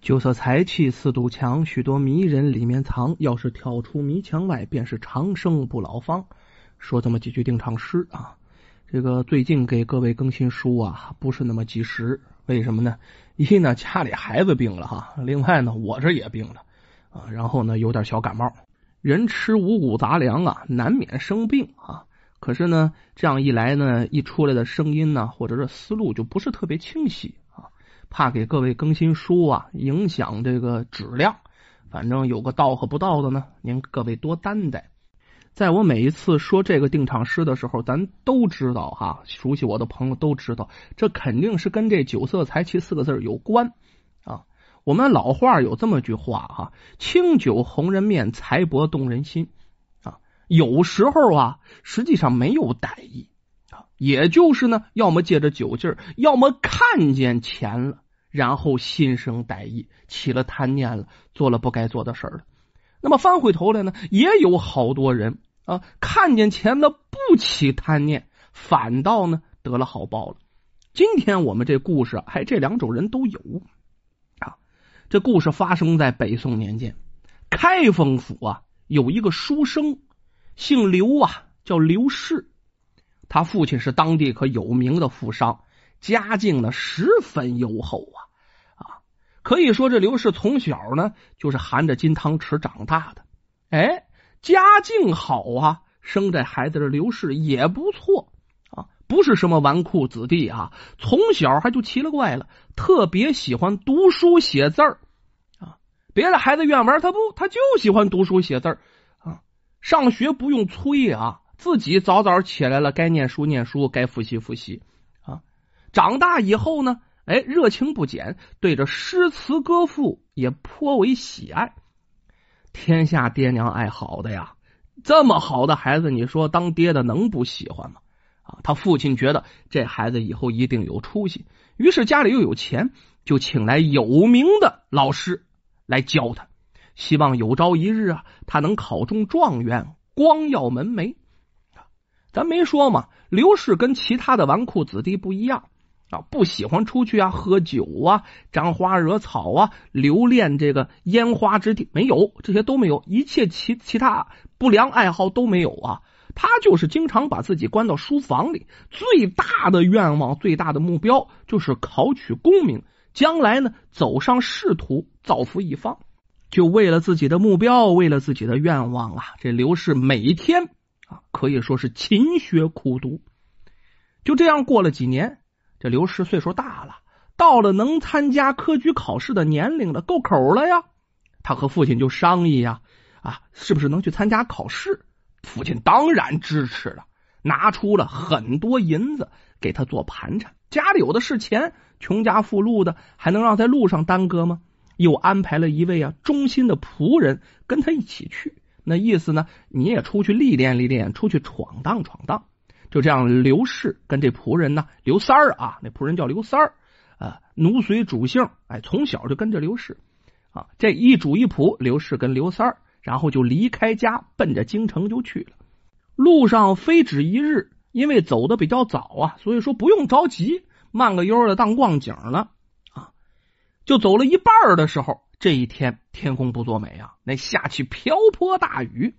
酒色财气四堵墙，许多迷人里面藏。要是跳出迷墙外，便是长生不老方。说这么几句定场诗啊。这个最近给各位更新书啊，不是那么及时。为什么呢？一呢家里孩子病了哈，另外呢我这也病了啊，然后呢有点小感冒。人吃五谷杂粮啊，难免生病啊。可是呢，这样一来呢，一出来的声音呢，或者是思路就不是特别清晰。怕给各位更新书啊，影响这个质量。反正有个到和不到的呢，您各位多担待。在我每一次说这个定场诗的时候，咱都知道哈，熟悉我的朋友都知道，这肯定是跟这酒色财气四个字有关啊。我们老话有这么句话哈：“清酒红人面，财帛动人心。”啊有时候啊，实际上没有歹意啊，也就是呢，要么借着酒劲儿，要么看见钱了，然后心生歹意，起了贪念了，做了不该做的事儿了。那么翻回头来呢，也有好多人啊，看见钱了不起贪念，反倒呢得了好报了。今天我们这故事，还这两种人都有啊。这故事发生在北宋年间，开封府啊有一个书生。姓刘啊，叫刘氏，他父亲是当地可有名的富商，家境呢十分优厚啊啊，可以说这刘氏从小呢就是含着金汤匙长大的。哎，家境好啊，生这孩子的刘氏也不错啊，不是什么纨绔子弟啊，从小还就奇了怪了，特别喜欢读书写字儿啊。别的孩子愿玩，他不，他就喜欢读书写字儿啊。上学不用催啊，自己早早起来了，该念书念书，该复习复习。长大以后呢，哎，热情不减，对着诗词歌赋也颇为喜爱。天下爹娘爱好的呀，这么好的孩子，你说当爹的能不喜欢吗？啊，他父亲觉得这孩子以后一定有出息，于是家里又有钱，就请来有名的老师来教他。希望有朝一日啊，他能考中状元，光耀门楣。咱没说嘛，刘氏跟其他的纨绔子弟不一样啊，不喜欢出去啊，喝酒啊，沾花惹草啊，留恋这个烟花之地，没有这些都没有，一切其其他不良爱好都没有啊。他就是经常把自己关到书房里，最大的愿望、最大的目标就是考取功名，将来呢走上仕途，造福一方。就为了自己的目标，为了自己的愿望啊！这刘氏每一天啊，可以说是勤学苦读。就这样过了几年，这刘氏岁数大了，到了能参加科举考试的年龄了，够口了呀。他和父亲就商议呀，啊，是不是能去参加考试？父亲当然支持了，拿出了很多银子给他做盘缠。家里有的是钱，穷家富路的，还能让在路上耽搁吗？又安排了一位啊忠心的仆人跟他一起去，那意思呢？你也出去历练历练，出去闯荡闯荡。就这样，刘氏跟这仆人呢，刘三儿啊，那仆人叫刘三儿啊，奴随主姓，哎，从小就跟着刘氏啊。这一主一仆，刘氏跟刘三儿，然后就离开家，奔着京城就去了。路上非止一日，因为走的比较早啊，所以说不用着急，慢个悠的当逛景了。就走了一半的时候，这一天天公不作美啊，那下起瓢泼大雨。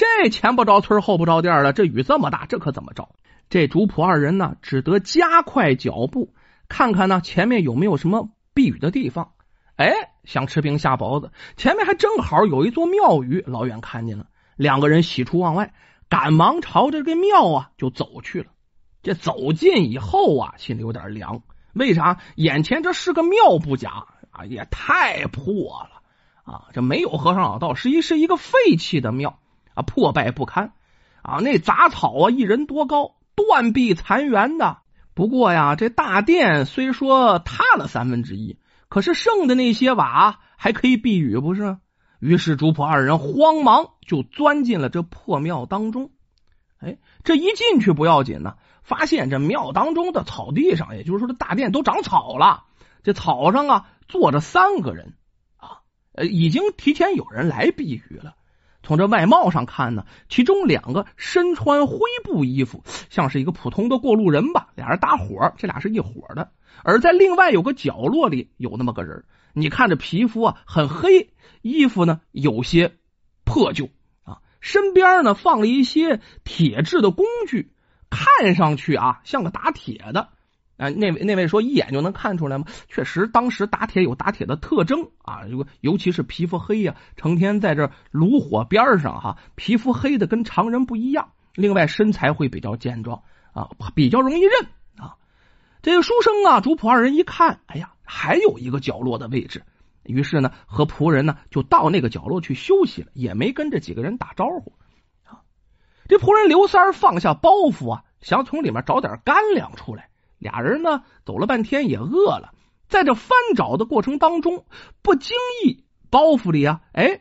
这前不着村后不着店了，这雨这么大，这可怎么着？这主仆二人呢，只得加快脚步，看看呢前面有没有什么避雨的地方。哎，想吃冰下雹子，前面还正好有一座庙宇，老远看见了。两个人喜出望外，赶忙朝着这庙啊就走去了。这走近以后啊，心里有点凉。为啥？眼前这是个庙不假啊，也太破了啊！这没有和尚老道，实际是一个废弃的庙啊，破败不堪啊！那杂草啊，一人多高，断壁残垣的。不过呀，这大殿虽说塌了三分之一，可是剩的那些瓦还可以避雨，不是？于是主仆二人慌忙就钻进了这破庙当中。哎，这一进去不要紧呢。发现这庙当中的草地上，也就是说这大殿都长草了。这草上啊坐着三个人啊，已经提前有人来避雨了。从这外貌上看呢，其中两个身穿灰布衣服，像是一个普通的过路人吧。俩人搭伙，这俩是一伙的。而在另外有个角落里有那么个人，你看这皮肤啊很黑，衣服呢有些破旧啊，身边呢放了一些铁制的工具，看上去啊像个打铁的。啊，那位那位说一眼就能看出来吗？确实，当时打铁有打铁的特征啊，如果尤其是皮肤黑呀，成天在这炉火边上哈，皮肤黑的跟常人不一样。另外，身材会比较健壮啊，比较容易认啊。这个书生啊，主仆二人一看，哎呀，还有一个角落的位置，于是呢，和仆人呢就到那个角落去休息了，也没跟这几个人打招呼啊。这仆人刘三放下包袱啊，想从里面找点干粮出来。俩人呢走了半天也饿了，在这翻找的过程当中，不经意包袱里啊，哎，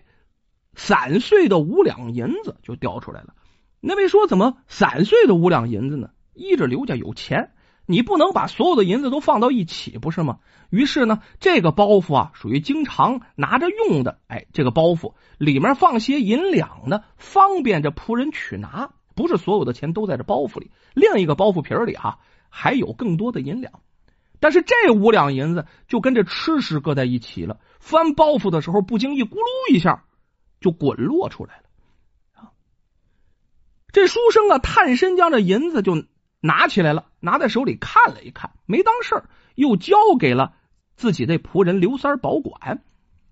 散碎的五两银子就掉出来了。那位说：“怎么散碎的五两银子呢？依着刘家有钱，你不能把所有的银子都放到一起，不是吗？”于是呢，这个包袱啊，属于经常拿着用的。哎，这个包袱里面放些银两呢，方便这仆人取拿。不是所有的钱都在这包袱里，另一个包袱皮里哈。还有更多的银两，但是这五两银子就跟这吃食搁在一起了。翻包袱的时候，不经意咕噜一下就滚落出来了。啊，这书生啊，探身将这银子就拿起来了，拿在手里看了一看，没当事儿，又交给了自己那仆人刘三保管。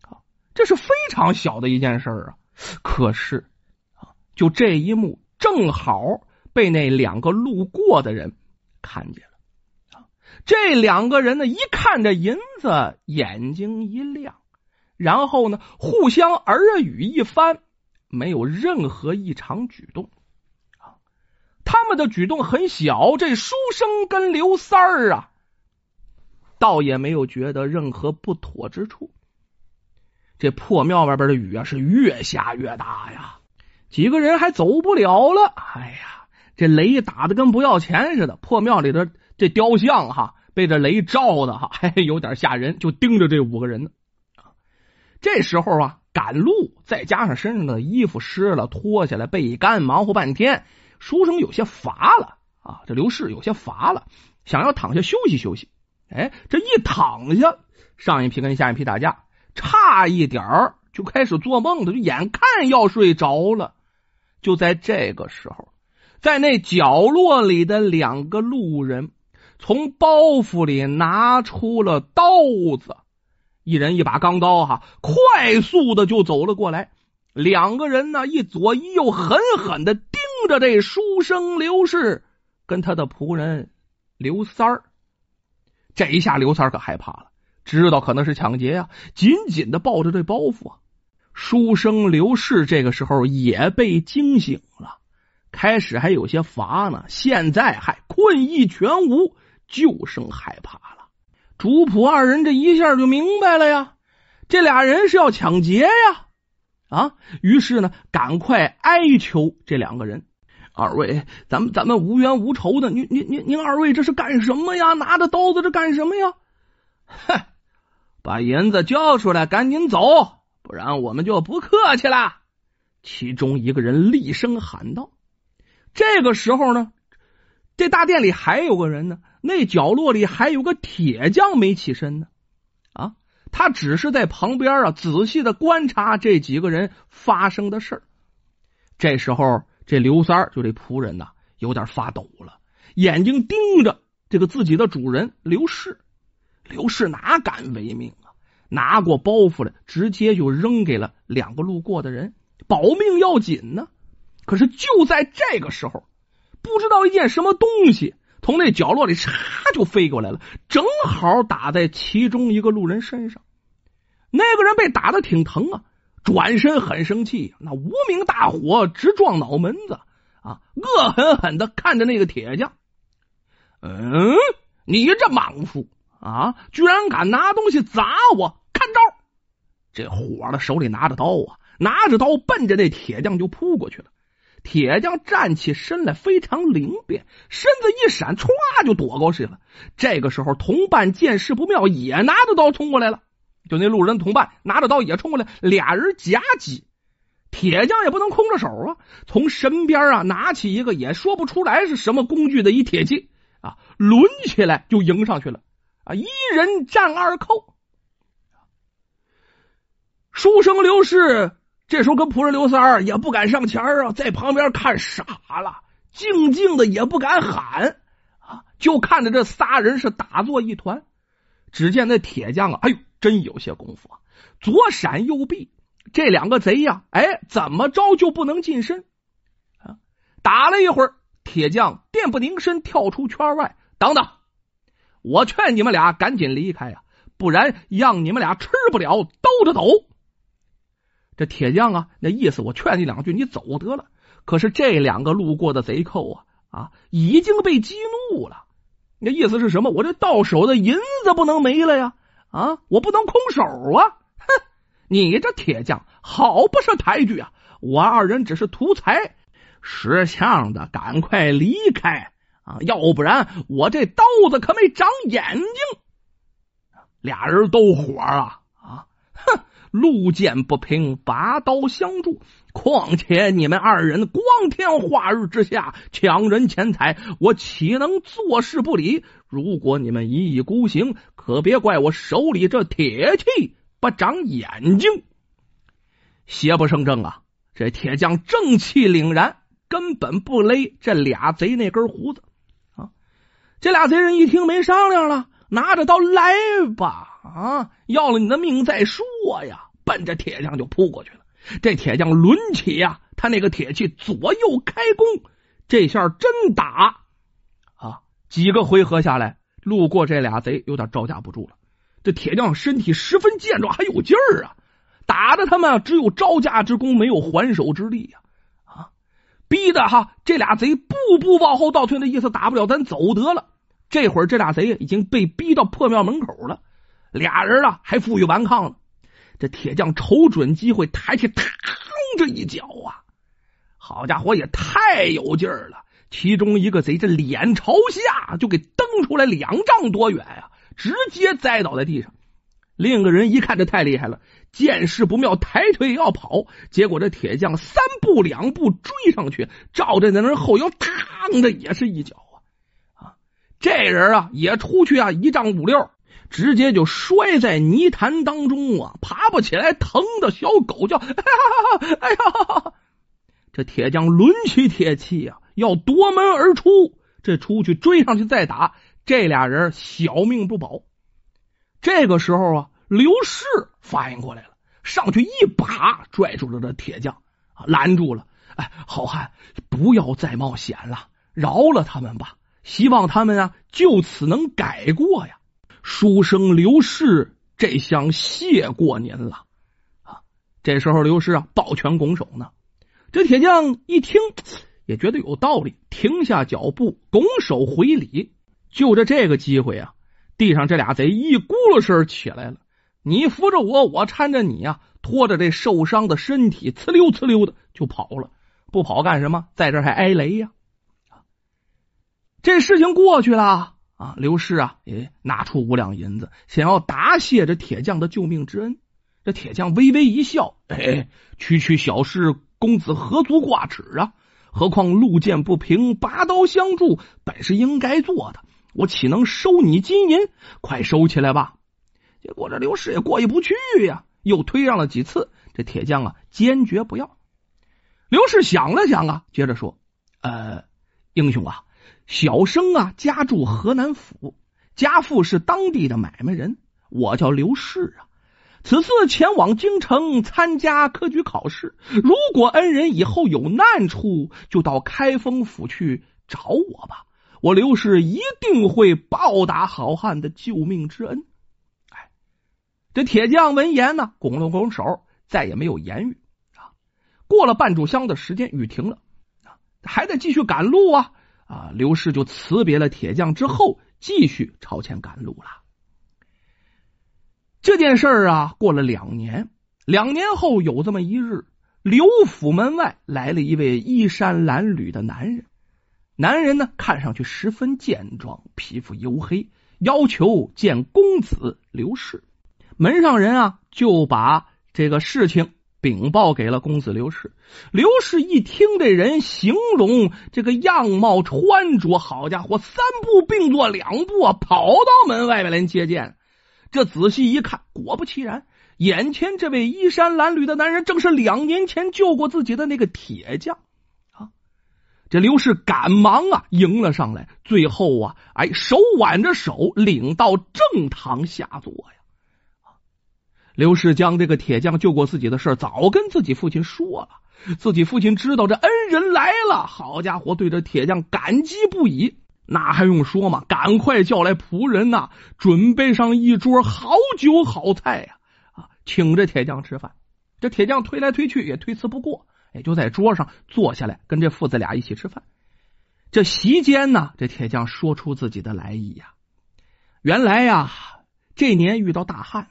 啊，这是非常小的一件事啊。可是啊，就这一幕，正好被那两个路过的人。看见了啊！这两个人呢，一看这银子，眼睛一亮，然后呢，互相耳语一番，没有任何异常举动啊。他们的举动很小，这书生跟刘三儿啊，倒也没有觉得任何不妥之处。这破庙外边的雨啊，是越下越大呀，几个人还走不了了。哎呀！这雷打的跟不要钱似的，破庙里的这雕像哈，被这雷照的哈，还有点吓人，就盯着这五个人呢。这时候啊，赶路，再加上身上的衣服湿了，脱下来背干，忙活半天，书生有些乏了啊。这刘氏有些乏了，想要躺下休息休息。哎，这一躺下，上一批跟下一批打架，差一点儿就开始做梦了，就眼看要睡着了。就在这个时候。在那角落里的两个路人，从包袱里拿出了刀子，一人一把钢刀，哈，快速的就走了过来。两个人呢，一左一右，狠狠的盯着这书生刘氏跟他的仆人刘三儿。这一下，刘三儿可害怕了，知道可能是抢劫呀，紧紧的抱着这包袱啊。书生刘氏这个时候也被惊醒了。开始还有些乏呢，现在还困意全无，就剩害怕了。主仆二人这一下就明白了呀，这俩人是要抢劫呀！啊，于是呢，赶快哀求这两个人：“二位，咱们咱们无冤无仇的，您您您您二位这是干什么呀？拿着刀子这干什么呀？”哼，把银子交出来，赶紧走，不然我们就不客气了。其中一个人厉声喊道。这个时候呢，这大殿里还有个人呢，那角落里还有个铁匠没起身呢。啊，他只是在旁边啊，仔细的观察这几个人发生的事儿。这时候，这刘三就这仆人呐，有点发抖了，眼睛盯着这个自己的主人刘氏。刘氏哪敢违命啊？拿过包袱来，直接就扔给了两个路过的人，保命要紧呢。可是就在这个时候，不知道一件什么东西从那角落里嚓就飞过来了，正好打在其中一个路人身上。那个人被打的挺疼啊，转身很生气，那无名大火直撞脑门子啊，恶狠狠的看着那个铁匠。嗯，你这莽夫啊，居然敢拿东西砸我！看招！这火的，手里拿着刀啊，拿着刀奔着那铁匠就扑过去了。铁匠站起身来，非常灵便，身子一闪，歘就躲过去了。这个时候，同伴见势不妙，也拿着刀冲过来了。就那路人同伴拿着刀也冲过来，俩人夹击。铁匠也不能空着手啊，从身边啊拿起一个也说不出来是什么工具的一铁器啊，抡起来就迎上去了。啊，一人占二扣。书生刘氏这时候跟仆人刘三儿也不敢上前啊，在旁边看傻了，静静的也不敢喊啊，就看着这仨人是打作一团。只见那铁匠啊，哎呦，真有些功夫啊，左闪右避，这两个贼呀，哎，怎么着就不能近身啊？打了一会儿，铁匠电不凝身跳出圈外，等等，我劝你们俩赶紧离开呀，不然让你们俩吃不了兜着走。这铁匠啊，那意思我劝你两句，你走得了。可是这两个路过的贼寇啊，啊，已经被激怒了。那意思是什么？我这到手的银子不能没了呀！啊，我不能空手啊！哼，你这铁匠好不是抬举啊！我二人只是图财，识相的赶快离开啊！要不然我这刀子可没长眼睛。俩人都火了啊！哼路见不平，拔刀相助。况且你们二人光天化日之下抢人钱财，我岂能坐视不理？如果你们一意孤行，可别怪我手里这铁器不长眼睛。邪不胜正啊！这铁匠正气凛然，根本不勒这俩贼那根胡子啊！这俩贼人一听没商量了，拿着刀来吧！啊，要了你的命再说呀！奔着铁匠就扑过去了。这铁匠抡起呀，他那个铁器左右开弓，这下真打啊！几个回合下来，路过这俩贼有点招架不住了。这铁匠身体十分健壮，还有劲儿啊！打的他们只有招架之功，没有还手之力呀！啊，逼的哈，这俩贼步步往后倒退，的意思打不了，咱走得了。这会儿这俩贼已经被逼到破庙门口了，俩人啊还负隅顽抗呢。这铁匠瞅准机会，抬起，嘡这一脚啊！好家伙，也太有劲儿了！其中一个贼这脸朝下就给蹬出来两丈多远呀，直接栽倒在地上。另一个人一看这太厉害了，见势不妙，抬腿要跑，结果这铁匠三步两步追上去，照着那人后腰，嘡的也是一脚啊！啊，这人啊也出去啊一丈五六。直接就摔在泥潭当中啊，爬不起来，疼的小狗叫，哎呀！哎呀这铁匠抡起铁器啊，要夺门而出。这出去追上去再打，这俩人小命不保。这个时候啊，刘氏反应过来了，上去一把拽住了这铁匠，拦住了。哎，好汉，不要再冒险了，饶了他们吧。希望他们啊，就此能改过呀。书生刘氏，这厢谢过您了啊！这时候刘氏啊，抱拳拱手呢。这铁匠一听，也觉得有道理，停下脚步，拱手回礼。就着这个机会啊，地上这俩贼一咕噜声起来了。你扶着我，我搀着你呀，拖着这受伤的身体，呲溜呲溜的就跑了。不跑干什么？在这还挨雷呀！这事情过去了。啊，刘氏啊，也拿出五两银子，想要答谢这铁匠的救命之恩。这铁匠微微一笑，哎，区区小事，公子何足挂齿啊？何况路见不平，拔刀相助，本是应该做的。我岂能收你金银？快收起来吧！结果这刘氏也过意不去呀，又推让了几次，这铁匠啊，坚决不要。刘氏想了想啊，接着说：“呃，英雄啊。”小生啊，家住河南府，家父是当地的买卖人。我叫刘氏啊，此次前往京城参加科举考试。如果恩人以后有难处，就到开封府去找我吧。我刘氏一定会报答好汉的救命之恩。哎，这铁匠闻言呢，拱了拱手，再也没有言语啊。过了半炷香的时间，雨停了啊，还得继续赶路啊。啊，刘氏就辞别了铁匠之后，继续朝前赶路了。这件事儿啊，过了两年，两年后有这么一日，刘府门外来了一位衣衫褴褛的男人。男人呢，看上去十分健壮，皮肤黝黑，要求见公子刘氏。门上人啊，就把这个事情禀报给了公子刘氏。刘氏一听这人形容这个样貌穿着，好家伙，三步并作两步啊，跑到门外边来接见。这仔细一看，果不其然，眼前这位衣衫褴褛的男人，正是两年前救过自己的那个铁匠啊！这刘氏赶忙啊迎了上来，最后啊，哎，手挽着手领到正堂下座呀。刘氏将这个铁匠救过自己的事早跟自己父亲说了。自己父亲知道这恩人来了，好家伙，对这铁匠感激不已。那还用说吗？赶快叫来仆人呐，准备上一桌好酒好菜呀！啊，请这铁匠吃饭。这铁匠推来推去也推辞不过，也就在桌上坐下来，跟这父子俩一起吃饭。这席间呢，这铁匠说出自己的来意呀。原来呀，这年遇到大旱，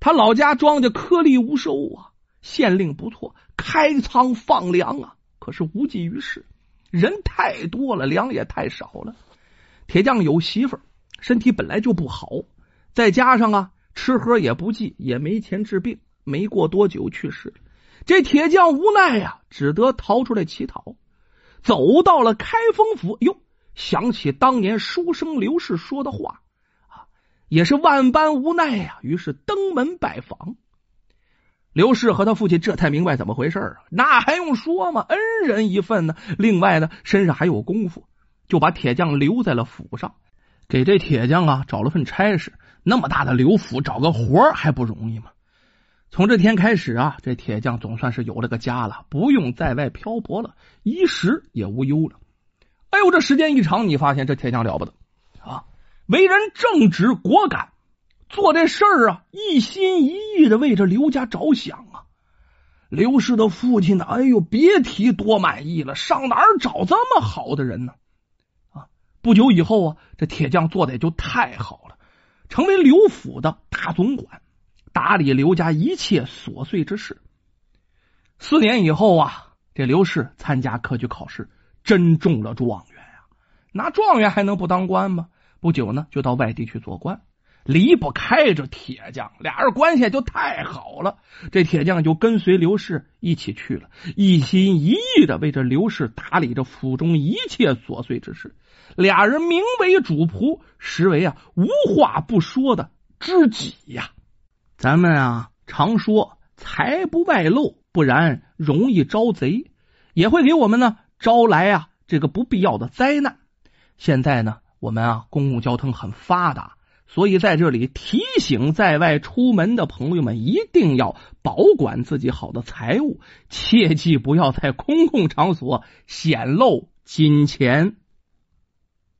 他老家庄稼颗粒无收啊，县令不错，开仓放粮啊，可是无济于事。人太多了，粮也太少了。铁匠有媳妇儿，身体本来就不好，再加上啊，吃喝也不济，也没钱治病，没过多久去世。这铁匠无奈呀，只得逃出来乞讨。走到了开封府，哟，想起当年书生刘氏说的话，也是万般无奈呀。于是登门拜访。刘氏和他父亲这才明白怎么回事啊！那还用说吗？恩人一份呢。另外呢，身上还有功夫，就把铁匠留在了府上，给这铁匠啊找了份差事。那么大的刘府，找个活还不容易吗？从这天开始啊，这铁匠总算是有了个家了，不用在外漂泊了，衣食也无忧了。哎呦，这时间一长，你发现这铁匠了不得！为人正直果敢。做这事儿啊，一心一意的为着刘家着想啊。刘氏的父亲呢，哎呦，别提多满意了，上哪儿找这么好的人呢？啊，不久以后啊，这铁匠做的也就太好了，成为刘府的大总管，打理刘家一切琐碎之事。四年以后啊，这刘氏参加科举考试，真中了状元呀！拿状元还能不当官吗？不久呢，就到外地去做官。离不开这铁匠，俩人关系就太好了。这铁匠就跟随刘氏一起去了，一心一意的为这刘氏打理着府中一切琐碎之事。俩人名为主仆，实为啊无话不说的知己呀。咱们啊常说财不外露，不然容易招贼，也会给我们呢招来啊这个不必要的灾难。现在呢，我们啊公共交通很发达。所以在这里提醒在外出门的朋友们，一定要保管自己好的财物，切记不要在公共场所显露金钱。